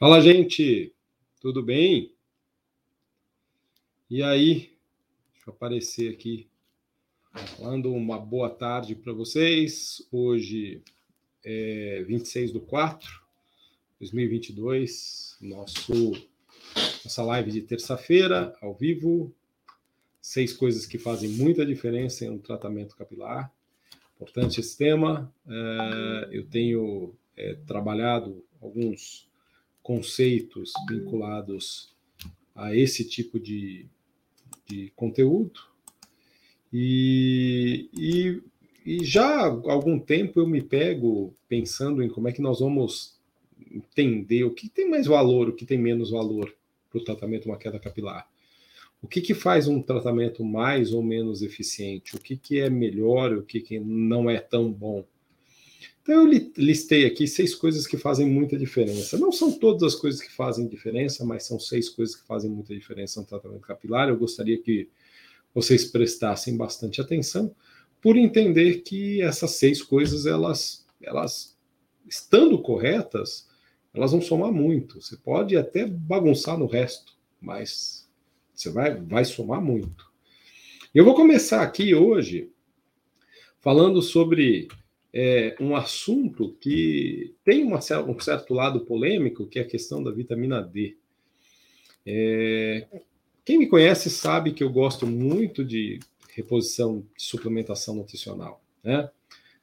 Fala, gente, tudo bem? E aí, deixa eu aparecer aqui, falando uma boa tarde para vocês. Hoje é 26 do 4 2022, nosso, nossa live de terça-feira, ao vivo. Seis coisas que fazem muita diferença em um tratamento capilar. Importante esse tema. É, eu tenho é, trabalhado alguns conceitos vinculados a esse tipo de, de conteúdo. E, e, e, já há algum tempo eu me pego pensando em como é que nós vamos entender o que tem mais valor, o que tem menos valor para o tratamento de uma queda capilar. O que, que faz um tratamento mais ou menos eficiente? O que, que é melhor, o que, que não é tão bom? Então, eu listei aqui seis coisas que fazem muita diferença. Não são todas as coisas que fazem diferença, mas são seis coisas que fazem muita diferença no tratamento capilar. Eu gostaria que vocês prestassem bastante atenção, por entender que essas seis coisas, elas, elas estando corretas, elas vão somar muito. Você pode até bagunçar no resto, mas você vai, vai somar muito. Eu vou começar aqui hoje falando sobre é, um assunto que tem uma, um certo lado polêmico, que é a questão da vitamina D. É, quem me conhece sabe que eu gosto muito de reposição de suplementação nutricional, né?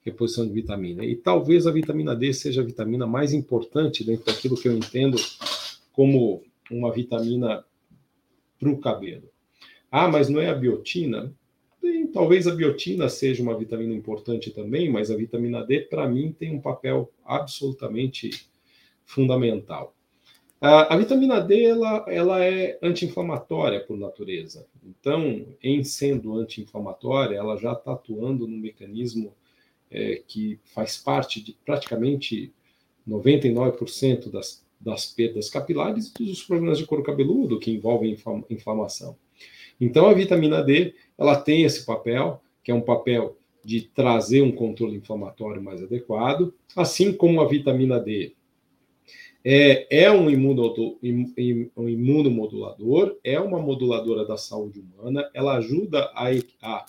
Reposição de vitamina. E talvez a vitamina D seja a vitamina mais importante dentro daquilo que eu entendo como uma vitamina para o cabelo. Ah, mas não é a biotina? Talvez a biotina seja uma vitamina importante também, mas a vitamina D, para mim, tem um papel absolutamente fundamental. A, vitamina D ela, ela é anti-inflamatória por natureza. Então, em sendo anti-inflamatória, ela já está atuando num mecanismo é, que faz parte de praticamente 99% das, das perdas capilares e dos problemas de couro cabeludo que envolvem inflamação. Então, a vitamina D ela tem esse papel, que é um papel de trazer um controle inflamatório mais adequado, assim como a vitamina D. É, é um, um imunomodulador, é uma moduladora da saúde humana, ela ajuda a, a,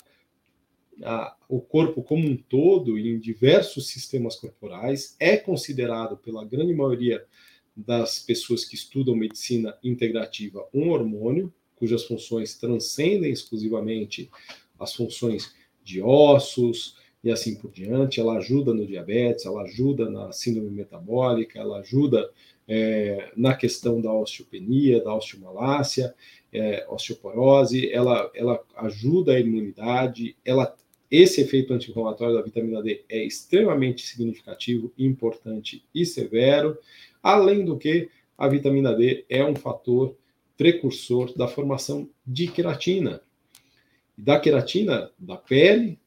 a, o corpo como um todo em diversos sistemas corporais, é considerado pela grande maioria das pessoas que estudam medicina integrativa um hormônio, cujas funções transcendem exclusivamente as funções de ossos e assim por diante. Ela ajuda no diabetes, ela ajuda na síndrome metabólica, ela ajuda é, na questão da osteopenia, da osteomalácia, é, osteoporose, ela, ela ajuda a imunidade, ela esse efeito anti-inflamatório da vitamina D é extremamente significativo, importante e severo. Além do que, a vitamina D é um fator precursor da formação de queratina. Da queratina da pele,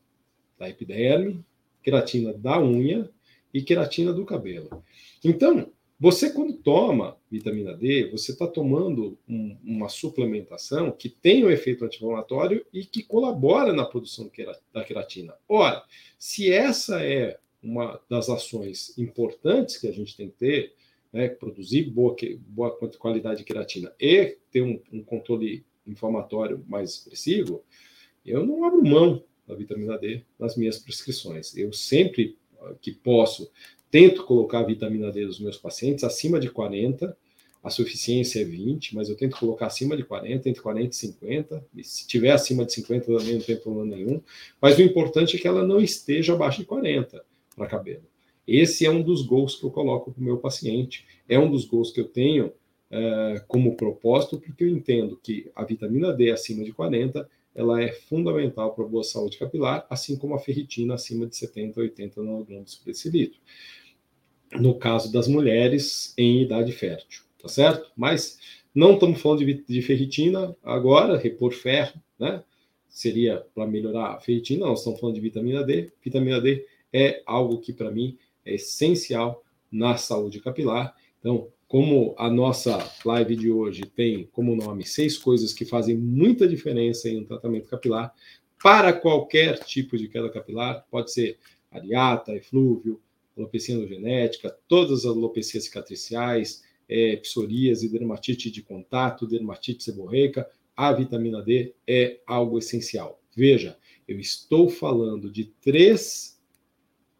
da epiderme, queratina da unha e queratina do cabelo. Então, você quando toma vitamina D, você está tomando um, uma suplementação que tem um efeito anti-inflamatório e que colabora na produção da queratina. Ora, se essa é uma das ações importantes que a gente tem que ter, né, produzir boa, boa qualidade de queratina e ter um, um controle inflamatório mais expressivo, eu não abro mão da vitamina D nas minhas prescrições. Eu sempre que posso tento colocar a vitamina D dos meus pacientes acima de 40, a suficiência é 20, mas eu tento colocar acima de 40, entre 40 e 50. E se tiver acima de 50 também não tem problema nenhum. Mas o importante é que ela não esteja abaixo de 40 para cabelo. Esse é um dos gols que eu coloco para o meu paciente, é um dos gols que eu tenho uh, como propósito, porque eu entendo que a vitamina D acima de 40 ela é fundamental para a boa saúde capilar, assim como a ferritina acima de 70 a 80 nanogramas por decilitro. No caso das mulheres em idade fértil, tá certo? Mas não estamos falando de, de ferritina agora, repor ferro, né? Seria para melhorar a ferritina, nós estamos falando de vitamina D. Vitamina D é algo que, para mim, é essencial na saúde capilar. Então, como a nossa live de hoje tem como nome seis coisas que fazem muita diferença em um tratamento capilar para qualquer tipo de queda capilar, pode ser areata, eflúvio, alopecia genética, todas as alopecias cicatriciais, é, psoríase, dermatite de contato, dermatite seborreica, a vitamina D é algo essencial. Veja, eu estou falando de três,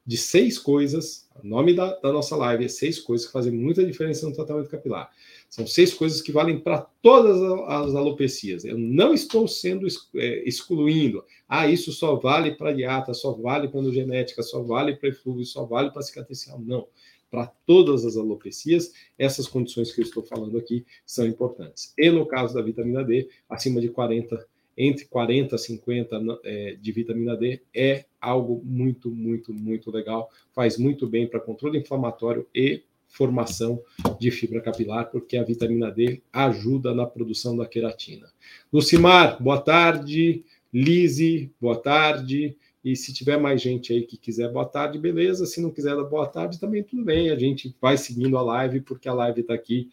de seis coisas, o nome da, da nossa live é seis coisas que fazem muita diferença no tratamento capilar. São seis coisas que valem para todas as alopecias. Eu não estou sendo é, excluindo. Ah, isso só vale para diata, só vale para genética, só vale para eflúvio, só vale para cicatricial. Não. Para todas as alopecias, essas condições que eu estou falando aqui são importantes. E no caso da vitamina D, acima de 40, entre 40 e 50 é, de vitamina D é algo muito, muito, muito legal. Faz muito bem para controle inflamatório e formação de fibra capilar, porque a vitamina D ajuda na produção da queratina. Lucimar, boa tarde. Lise, boa tarde. E se tiver mais gente aí que quiser boa tarde, beleza. Se não quiser dar boa tarde, também tudo bem. A gente vai seguindo a live, porque a live está aqui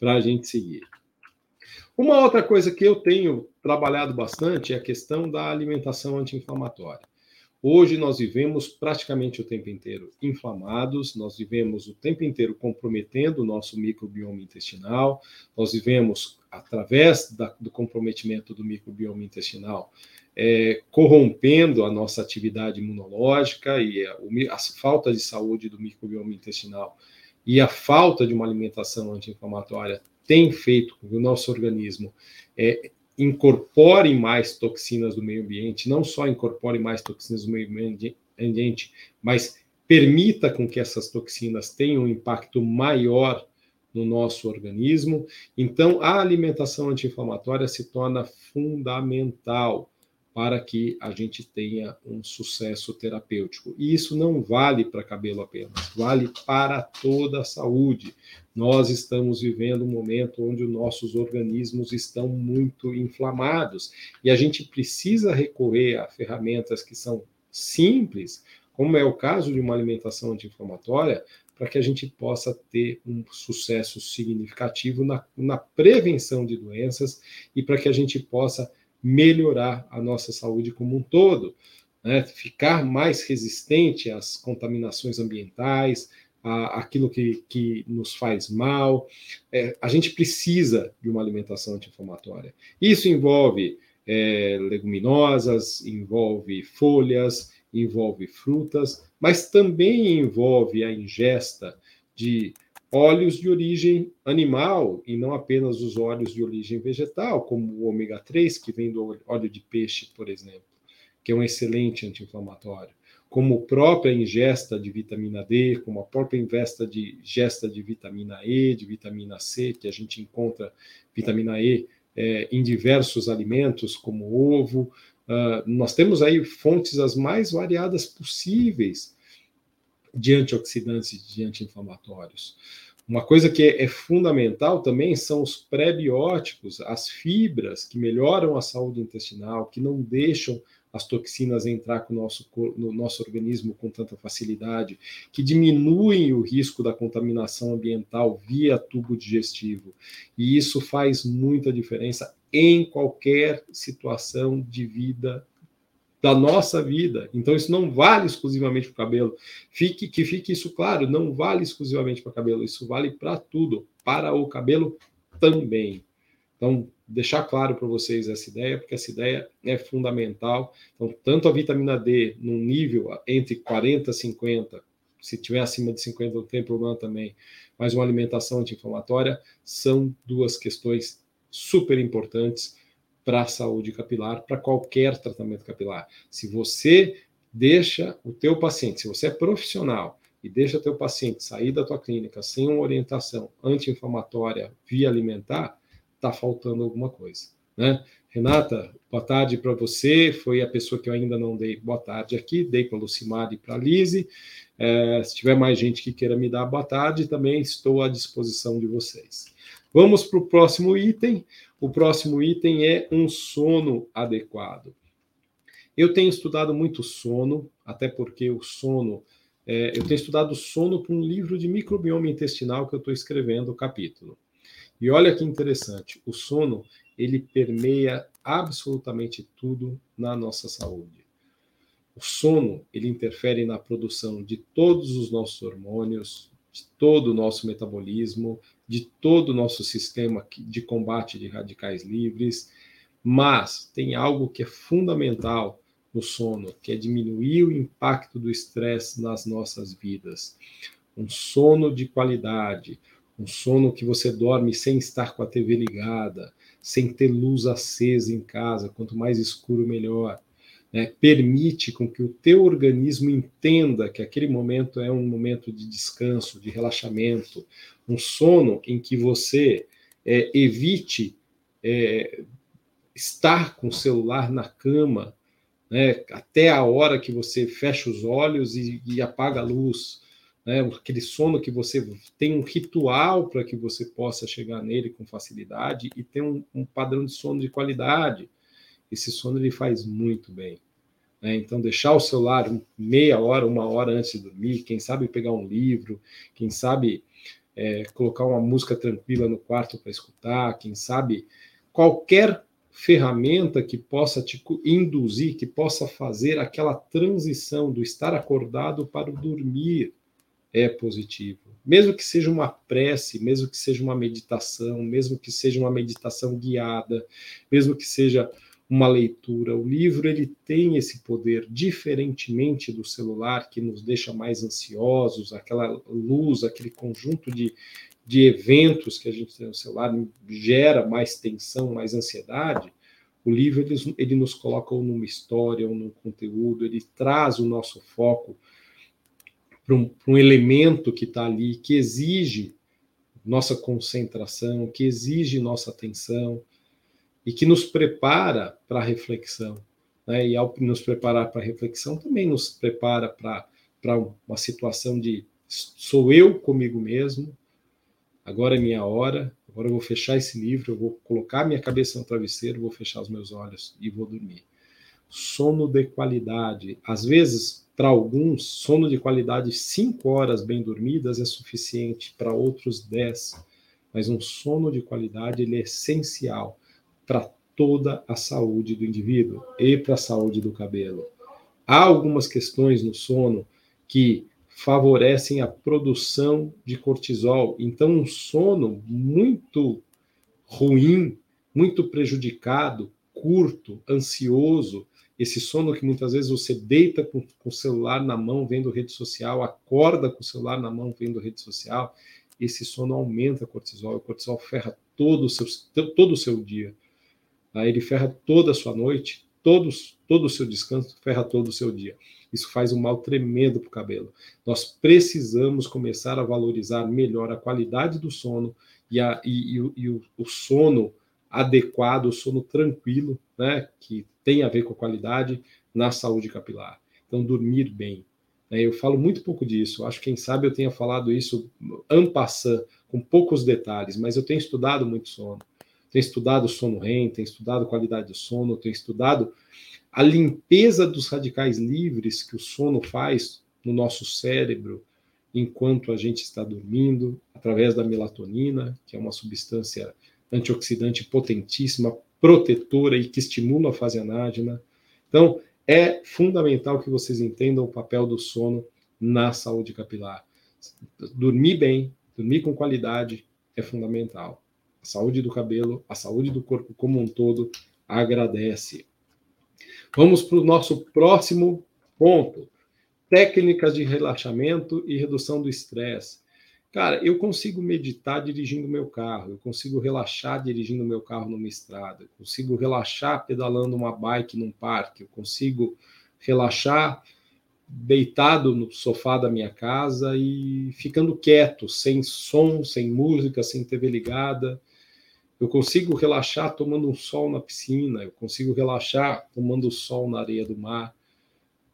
para a gente seguir. Uma outra coisa que eu tenho trabalhado bastante é a questão da alimentação anti-inflamatória. Hoje nós vivemos praticamente o tempo inteiro inflamados, nós vivemos o tempo inteiro comprometendo o nosso microbioma intestinal, nós vivemos, através da, do comprometimento do microbioma intestinal, é, corrompendo a nossa atividade imunológica e a, a, falta de saúde do microbioma intestinal e a falta de uma alimentação anti-inflamatória tem feito com que o nosso organismo é, incorpore mais toxinas do meio ambiente, não só incorpore mais toxinas do meio ambiente, mas permita com que essas toxinas tenham um impacto maior no nosso organismo. Então, a alimentação anti-inflamatória se torna fundamental para que a gente tenha um sucesso terapêutico. E isso não vale para cabelo apenas, vale para toda a saúde. Nós estamos vivendo um momento onde os nossos organismos estão muito inflamados e a gente precisa recorrer a ferramentas que são simples, como é o caso de uma alimentação anti-inflamatória, para que a gente possa ter um sucesso significativo na, na prevenção de doenças e para que a gente possa melhorar a nossa saúde como um todo, né? ficar mais resistente às contaminações ambientais, aquilo que, que nos faz mal. É, a gente precisa de uma alimentação anti-inflamatória. Isso envolve é, leguminosas, envolve folhas, envolve frutas, mas também envolve a ingesta de óleos de origem animal e não apenas os óleos de origem vegetal, como o ômega 3, que vem do óleo de peixe, por exemplo, que é um excelente anti-inflamatório, como a própria ingesta de vitamina D, como a própria ingesta de, ingesta de vitamina E, de vitamina C, que a gente encontra vitamina E é, em diversos alimentos, como ovo. Uh, nós temos aí fontes as mais variadas possíveis de antioxidantes e de anti-inflamatórios. Uma coisa que é, fundamental também são os prebióticos, as fibras que melhoram a saúde intestinal, que não deixam as toxinas entrar com o nosso, no nosso organismo com tanta facilidade, que diminuem o risco da contaminação ambiental via tubo digestivo. E isso faz muita diferença em qualquer situação de vida da nossa vida. Então, isso não vale exclusivamente para o cabelo. Fique, que fique isso claro, não vale exclusivamente para o cabelo, isso vale para tudo, para o cabelo também. Então, deixar claro para vocês essa ideia, porque essa ideia é fundamental. Então, tanto a vitamina D num nível entre 40 e 50, se tiver acima de 50 não tem problema também, mas uma alimentação anti-inflamatória são duas questões super importantes para a saúde capilar, para qualquer tratamento capilar. Se você deixa o teu paciente, se você é profissional e deixa teu paciente sair da tua clínica sem uma orientação anti-inflamatória via alimentar, está faltando alguma coisa, né? Renata, boa tarde para você. Foi a pessoa que eu ainda não dei boa tarde aqui, dei para a Lucimar e para a Lise. É, se tiver mais gente que queira me dar boa tarde, também estou à disposição de vocês. Vamos para o próximo item. O próximo item é um sono adequado. Eu tenho estudado muito sono, até porque o sono. É, eu tenho estudado sono para um livro de microbioma intestinal que eu estou escrevendo o capítulo. E olha que interessante, o sono ele permeia absolutamente tudo na nossa saúde. O sono ele interfere na produção de todos os nossos hormônios, de todo o nosso metabolismo, de todo o nosso sistema de combate de radicais livres, mas tem algo que é fundamental no sono, que é diminuir o impacto do estresse nas nossas vidas. Um sono de qualidade, um sono que você dorme sem estar com a TV ligada, sem ter luz acesa em casa, quanto mais escuro melhor né, permite com que o teu organismo entenda que aquele momento é um momento de descanso, de relaxamento, um sono em que você é, evite é, estar com o celular na cama né, até a hora que você fecha os olhos e, e apaga a luz. Né, aquele sono que você tem um ritual para que você possa chegar nele com facilidade e ter um, um padrão de sono de qualidade. Esse sono ele faz muito bem. Né? Então, deixar o celular meia hora, uma hora antes de dormir, quem sabe pegar um livro, quem sabe é, colocar uma música tranquila no quarto para escutar, quem sabe qualquer ferramenta que possa te induzir, que possa fazer aquela transição do estar acordado para o dormir é positivo. Mesmo que seja uma prece, mesmo que seja uma meditação, mesmo que seja uma meditação guiada, mesmo que seja uma leitura. O livro ele tem esse poder, diferentemente do celular, que nos deixa mais ansiosos, aquela luz, aquele conjunto de, de eventos que a gente tem no celular gera mais tensão, mais ansiedade. O livro ele, ele nos coloca ou numa história ou num conteúdo, ele traz o nosso foco para um, um elemento que está ali, que exige nossa concentração, que exige nossa atenção e que nos prepara para a reflexão. Né? E ao nos preparar para a reflexão, também nos prepara para uma situação de sou eu comigo mesmo, agora é minha hora, agora eu vou fechar esse livro, eu vou colocar minha cabeça no travesseiro, vou fechar os meus olhos e vou dormir. Sono de qualidade. Às vezes, para alguns, sono de qualidade, cinco horas bem dormidas é suficiente, para outros, dez. Mas um sono de qualidade ele é essencial para toda a saúde do indivíduo e para a saúde do cabelo. Há algumas questões no sono que favorecem a produção de cortisol. Então, um sono muito ruim, muito prejudicado, curto, ansioso, esse sono que muitas vezes você deita com, com, o celular na mão vendo rede social, acorda com o celular na mão vendo rede social, esse sono aumenta cortisol, o cortisol ferra todo o seu, todo o seu dia. Aí ele ferra toda a sua noite, todos, todo o seu descanso, ferra todo o seu dia. Isso faz um mal tremendo para o cabelo. Nós precisamos começar a valorizar melhor a qualidade do sono e, a, e, e, e o, o, sono adequado, o sono tranquilo, né, que tem a ver com a qualidade na saúde capilar. Então, dormir bem. Né, eu falo muito pouco disso. Acho que quem sabe eu tenha falado isso en passant, com poucos detalhes, mas eu tenho estudado muito sono tem estudado sono REM, tem estudado qualidade de sono, tem estudado a limpeza dos radicais livres que o sono faz no nosso cérebro enquanto a gente está dormindo, através da melatonina, que é uma substância antioxidante potentíssima, protetora e que estimula a fase anágena. Então, é fundamental que vocês entendam o papel do sono na saúde capilar. Dormir bem, dormir com qualidade é fundamental a saúde do cabelo, a saúde do corpo como um todo agradece. Vamos para o nosso próximo ponto: técnicas de relaxamento e redução do estresse. Cara, eu consigo meditar dirigindo meu carro, eu consigo relaxar dirigindo meu carro numa estrada, eu consigo relaxar pedalando uma bike num parque, eu consigo relaxar deitado no sofá da minha casa e ficando quieto, sem som, sem música, sem TV ligada. Eu consigo relaxar tomando um sol na piscina, eu consigo relaxar tomando sol na areia do mar,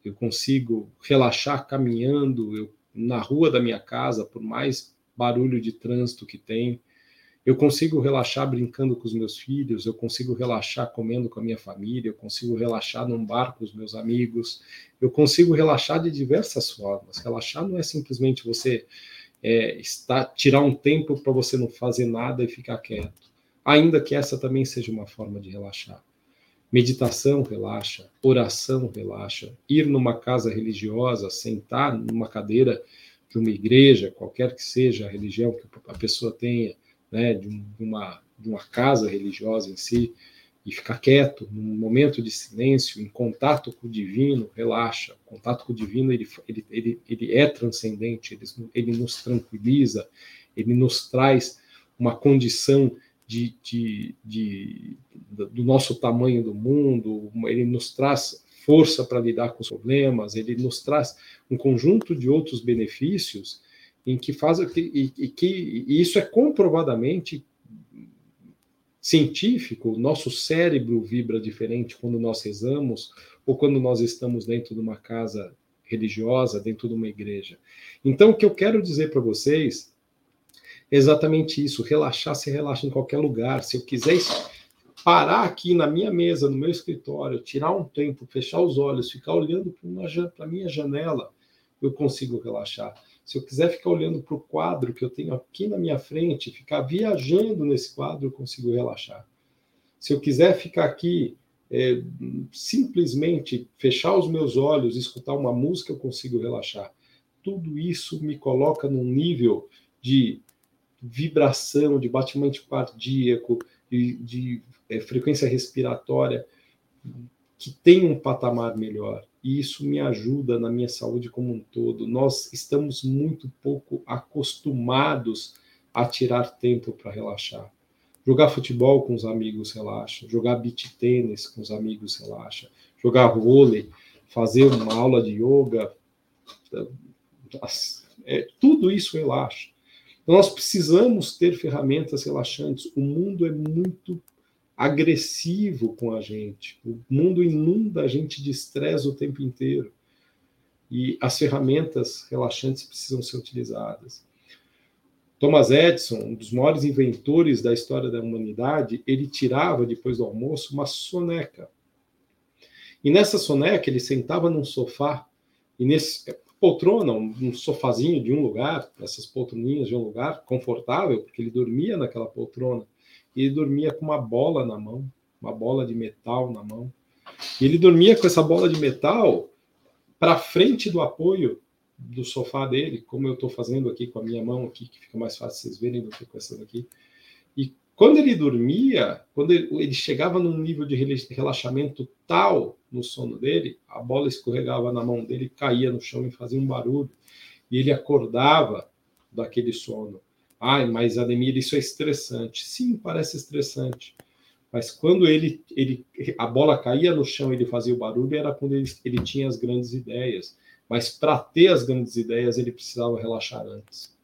eu consigo relaxar caminhando eu, na rua da minha casa, por mais barulho de trânsito que tem. Eu consigo relaxar brincando com os meus filhos, eu consigo relaxar comendo com a minha família, eu consigo relaxar num bar com os meus amigos, eu consigo relaxar de diversas formas. Relaxar não é simplesmente você é, estar, tirar um tempo para você não fazer nada e ficar quieto ainda que essa também seja uma forma de relaxar. Meditação relaxa, oração relaxa, ir numa casa religiosa, sentar numa cadeira de uma igreja, qualquer que seja a religião que a pessoa tenha, né, de, uma, de uma casa religiosa em si, e ficar quieto, num momento de silêncio, em contato com o divino, relaxa. O contato com o divino ele, ele, ele, ele é transcendente, ele, ele nos tranquiliza, ele nos traz uma condição de, de, de, do nosso tamanho do mundo, ele nos traz força para lidar com os problemas, ele nos traz um conjunto de outros benefícios em que faz e, e que e isso é comprovadamente científico, nosso cérebro vibra diferente quando nós rezamos ou quando nós estamos dentro de uma casa religiosa, dentro de uma igreja. Então, o que eu quero dizer para vocês exatamente isso: relaxar se relaxa em qualquer lugar. Se eu quiser parar aqui na minha mesa, no meu escritório, tirar um tempo, fechar os olhos, ficar olhando para a minha janela, eu consigo relaxar. Se eu quiser ficar olhando para o quadro que eu tenho aqui na minha frente, ficar viajando nesse quadro, eu consigo relaxar. Se eu quiser ficar aqui é, simplesmente fechar os meus olhos, escutar uma música, eu consigo relaxar. Tudo isso me coloca num nível de vibração, de batimento cardíaco, de, de é, frequência respiratória, que tem um patamar melhor e isso me ajuda na minha saúde como um todo. Nós estamos muito pouco acostumados a tirar tempo para relaxar. Jogar futebol com os amigos relaxa, jogar beach tênis com os amigos relaxa, jogar vôlei, fazer uma aula de yoga, é, tudo isso relaxa. Nós precisamos ter ferramentas relaxantes. O mundo é muito agressivo com a gente. O mundo inunda a gente de estresse o tempo inteiro. E as ferramentas relaxantes precisam ser utilizadas. Thomas Edison, um dos maiores inventores da história da humanidade, ele tirava depois do almoço uma soneca. E nessa soneca ele sentava num sofá e nesse poltrona, um, sofazinho de um lugar, essas poltroninhas de um lugar confortável, porque ele dormia naquela poltrona e ele dormia com uma bola na mão, uma bola de metal na mão. E ele dormia com essa bola de metal para frente do apoio do sofá dele, como eu estou fazendo aqui com a minha mão aqui, que fica mais fácil vocês verem do que com essa daqui. E quando ele dormia, quando ele, chegava num nível de relaxamento tal no sono dele, a bola escorregava na mão dele, caía no chão e fazia um barulho. E ele acordava daquele sono. Ai, mas Ademir, isso é estressante. Sim, parece estressante. Mas quando ele, ele a bola caía no chão ele fazia o barulho, era quando ele, ele tinha as grandes ideias. Mas para ter as grandes ideias, ele precisava relaxar antes.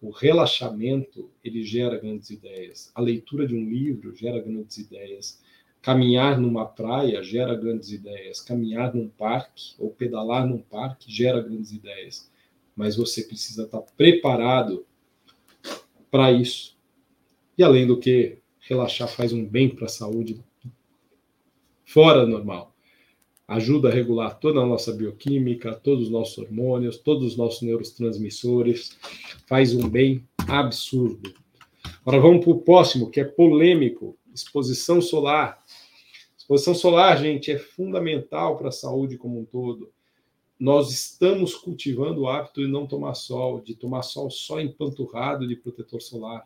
O relaxamento, ele gera grandes ideias. A leitura de um livro gera grandes ideias. Caminhar numa praia gera grandes ideias. Caminhar num parque ou pedalar num parque gera grandes ideias. Mas você precisa estar preparado para isso. E além do que, relaxar faz um bem para a saúde fora normal. Ajuda a regular toda a nossa bioquímica, todos os nossos hormônios, todos os nossos neurotransmissores, faz um bem absurdo. Agora vamos para o próximo, que é polêmico: exposição solar. Exposição solar, gente, é fundamental para a saúde como um todo nós estamos cultivando o hábito de não tomar sol, de tomar sol só empanturrado de protetor solar.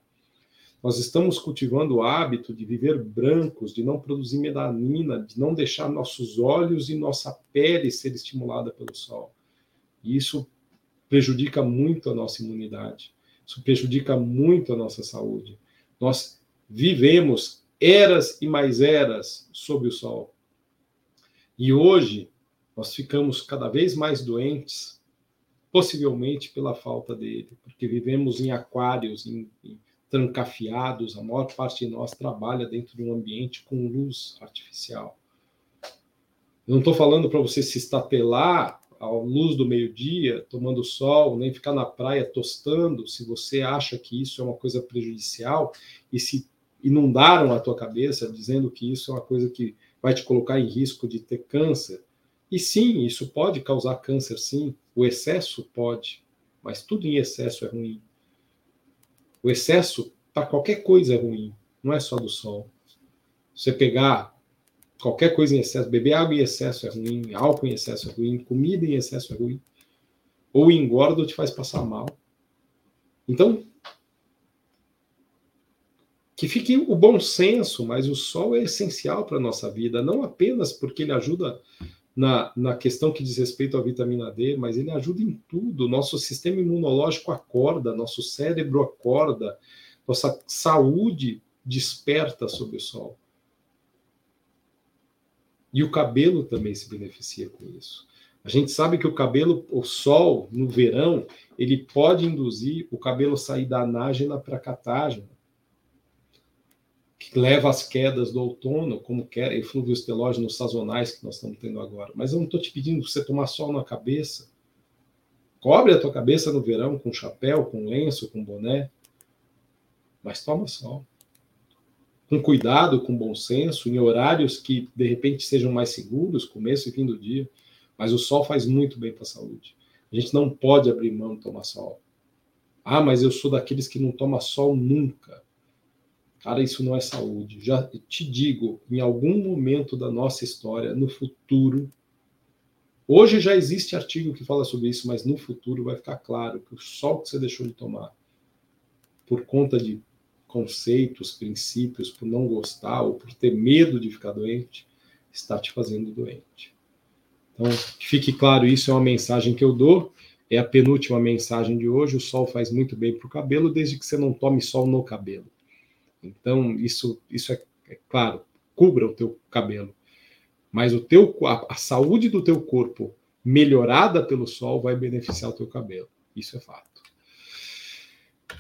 Nós estamos cultivando o hábito de viver brancos, de não produzir melanina, de não deixar nossos olhos e nossa pele ser estimulada pelo sol. E isso prejudica muito a nossa imunidade. Isso prejudica muito a nossa saúde. Nós vivemos eras e mais eras sob o sol. E hoje nós ficamos cada vez mais doentes, possivelmente pela falta dele, porque vivemos em aquários, em, em trancafiados, a maior parte de nós trabalha dentro de um ambiente com luz artificial. Eu não estou falando para você se estatelar à luz do meio-dia, tomando sol, nem ficar na praia tostando, se você acha que isso é uma coisa prejudicial e se inundaram a tua cabeça dizendo que isso é uma coisa que vai te colocar em risco de ter câncer. E sim, isso pode causar câncer, sim. O excesso pode, mas tudo em excesso é ruim. O excesso para qualquer coisa é ruim, não é só do sol. Você pegar qualquer coisa em excesso, beber água em excesso é ruim, álcool em excesso é ruim, comida em excesso é ruim. ou engorda ou te faz passar mal. Então, que fique o bom senso, mas o sol é essencial para a nossa vida, não apenas porque ele ajuda na, na questão que diz respeito à vitamina D, mas ele ajuda em tudo. Nosso sistema imunológico acorda, nosso cérebro acorda, nossa saúde desperta sob o sol. E o cabelo também se beneficia com isso. A gente sabe que o cabelo, o sol, no verão, ele pode induzir o cabelo sair da anágena para a catágena, leva às quedas do outono, como quer, eflúvios telógenos sazonais que nós estamos tendo agora. Mas eu não estou te pedindo você tomar sol na cabeça. Cobre a tua cabeça no verão com chapéu, com lenço, com boné, mas toma sol com cuidado, com bom senso, em horários que de repente sejam mais seguros, começo e fim do dia. Mas o sol faz muito bem para a saúde. A gente não pode abrir mão de tomar sol. Ah, mas eu sou daqueles que não toma sol nunca. Cara, isso não é saúde. Já te digo, em algum momento da nossa história, no futuro, hoje já existe artigo que fala sobre isso, mas no futuro vai ficar claro que o sol que você deixou de tomar por conta de conceitos, princípios, por não gostar ou por ter medo de ficar doente, está te fazendo doente. Então, que fique claro, isso é uma mensagem que eu dou, é a penúltima mensagem de hoje. O sol faz muito bem para o cabelo, desde que você não tome sol no cabelo. Então, isso, isso é, é claro, cubra o teu cabelo. Mas o teu, a, a saúde do teu corpo melhorada pelo sol vai beneficiar o teu cabelo. Isso é fato.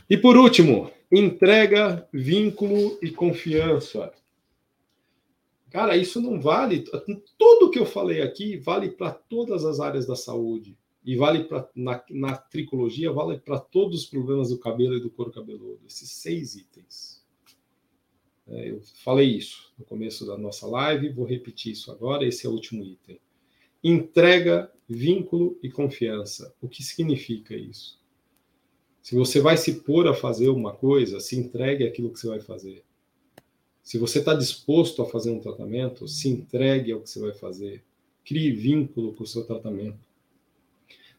E por último, entrega, vínculo e confiança. Cara, isso não vale. Tudo que eu falei aqui vale para todas as áreas da saúde. E vale para na, na tricologia, vale para todos os problemas do cabelo e do couro cabeludo. Esses seis itens. É, eu falei isso no começo da nossa live, vou repetir isso agora. Esse é o último item. Entrega, vínculo e confiança. O que significa isso? Se você vai se pôr a fazer uma coisa, se entregue aquilo que você vai fazer. Se você está disposto a fazer um tratamento, se entregue ao que você vai fazer. Crie vínculo com o seu tratamento.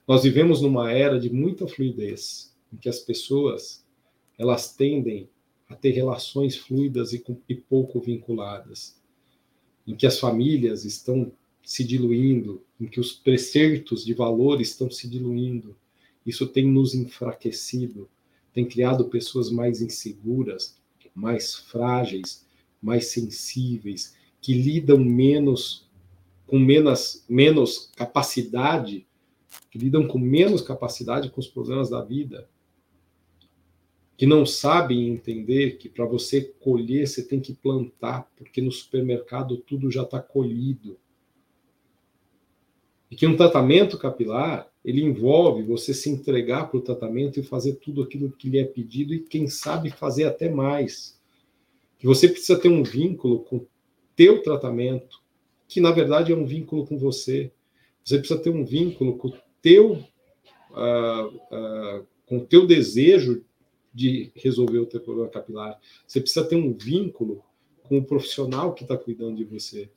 Nós vivemos numa era de muita fluidez, em que as pessoas elas tendem a ter relações fluidas e, e pouco vinculadas, em que as famílias estão se diluindo, em que os preceitos de valor estão se diluindo, isso tem nos enfraquecido, tem criado pessoas mais inseguras, mais frágeis, mais sensíveis, que lidam menos com menos, menos capacidade, que lidam com menos capacidade com os problemas da vida, que não sabem entender que para você colher você tem que plantar, porque no supermercado tudo já está colhido. E que um tratamento capilar ele envolve você se entregar para o tratamento e fazer tudo aquilo que lhe é pedido e, quem sabe, fazer até mais. Que você precisa ter um vínculo com teu tratamento, que na verdade é um vínculo com você. Você precisa ter um vínculo com o teu, uh, uh, com teu desejo de resolver o teu problema capilar. Você precisa ter um vínculo com o profissional que está cuidando de você.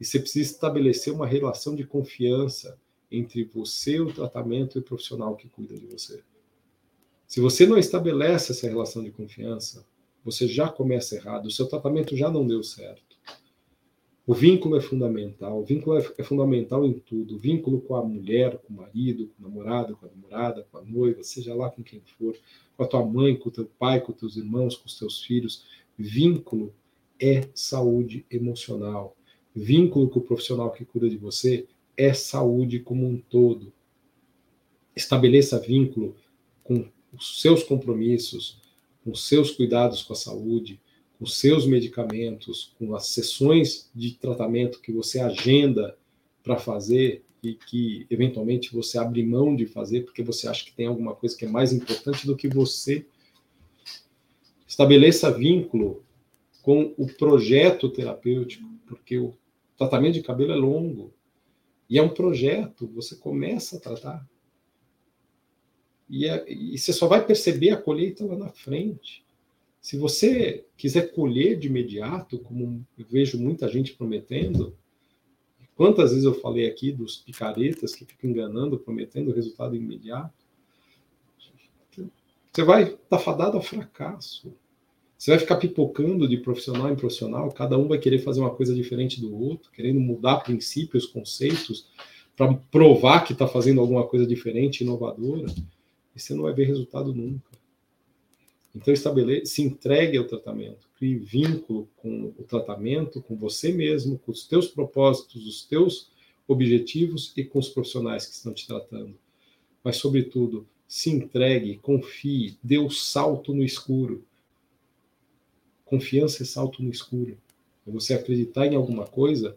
E você precisa estabelecer uma relação de confiança entre você, o tratamento e o profissional que cuida de você. Se você não estabelece essa relação de confiança, você já começa errado, o seu tratamento já não deu certo. O vínculo é fundamental, o vínculo é, é fundamental em tudo. O vínculo com a mulher, com o marido, com o namorado, com a namorada, com a noiva, seja lá com quem for, com a tua mãe, com o teu pai, com os teus irmãos, com os teus filhos. Vínculo é saúde emocional. Vínculo com o profissional que cuida de você é saúde como um todo. Estabeleça vínculo com os seus compromissos, com os seus cuidados com a saúde, os seus medicamentos, com as sessões de tratamento que você agenda para fazer e que eventualmente você abre mão de fazer porque você acha que tem alguma coisa que é mais importante do que você. Estabeleça vínculo com o projeto terapêutico, porque o tratamento de cabelo é longo. E é um projeto, você começa a tratar. E, é, e você só vai perceber a colheita lá na frente. Se você quiser colher de imediato, como vejo muita gente prometendo, Quantas vezes eu falei aqui dos picaretas que ficam enganando, prometendo resultado imediato? Você vai estar tá fadado ao fracasso. Você vai ficar pipocando de profissional em profissional, cada um vai querer fazer uma coisa diferente do outro, querendo mudar princípios, conceitos, para provar que está fazendo alguma coisa diferente, inovadora, e você não vai ver resultado nunca. Então, estabeleça, se entregue ao tratamento, crie vínculo com o tratamento, com você mesmo, com os teus propósitos, os teus objetivos e com os profissionais que estão te tratando. Mas, sobretudo, se entregue, confie, dê o salto no escuro. Confiança é salto no escuro. É você acreditar em alguma coisa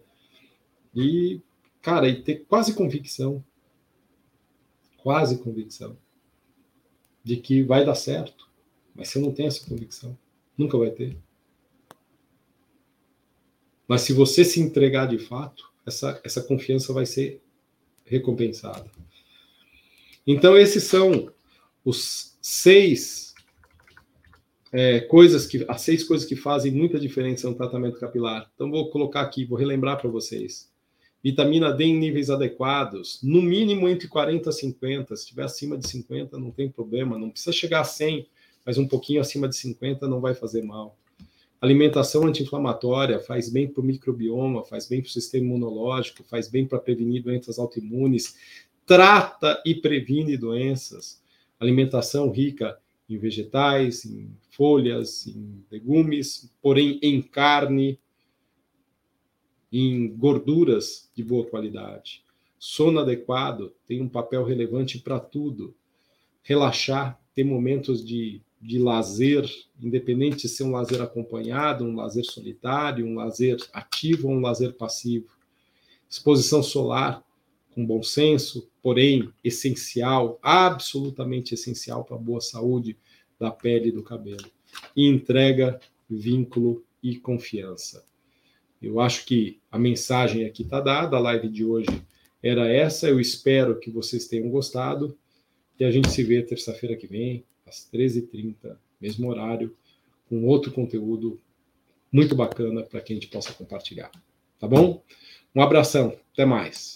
e, cara, e ter quase convicção, quase convicção de que vai dar certo mas você não tem essa convicção. Nunca vai ter. Mas se você se entregar de fato, essa, essa confiança vai ser recompensada. Então, esses são os seis é, coisas que as seis coisas que fazem muita diferença no tratamento capilar. Então, vou colocar aqui, vou relembrar para vocês. Vitamina D em níveis adequados, no mínimo entre 40 e 50. Se estiver acima de 50, não tem problema, não precisa chegar a 100 mas um pouquinho acima de 50 não vai fazer mal. Alimentação anti-inflamatória faz bem para o microbioma, faz bem para o sistema imunológico, faz bem para prevenir doenças autoimunes, trata e previne doenças. Alimentação rica em vegetais, em folhas, em legumes, porém em carne, em gorduras de boa qualidade. Sono adequado tem um papel relevante para tudo. Relaxar, ter momentos de de lazer, independente de ser um lazer acompanhado, um lazer solitário, um lazer ativo ou um lazer passivo. Exposição solar com bom senso, porém essencial, absolutamente essencial para a boa saúde da pele e do cabelo. E entrega, vínculo e confiança. Eu acho que a mensagem aqui está dada, a live de hoje era essa. Eu espero que vocês tenham gostado e a gente se vê terça-feira que vem, às 13h30, mesmo horário, com outro conteúdo muito bacana para que a gente possa compartilhar. Tá bom? Um abração, até mais.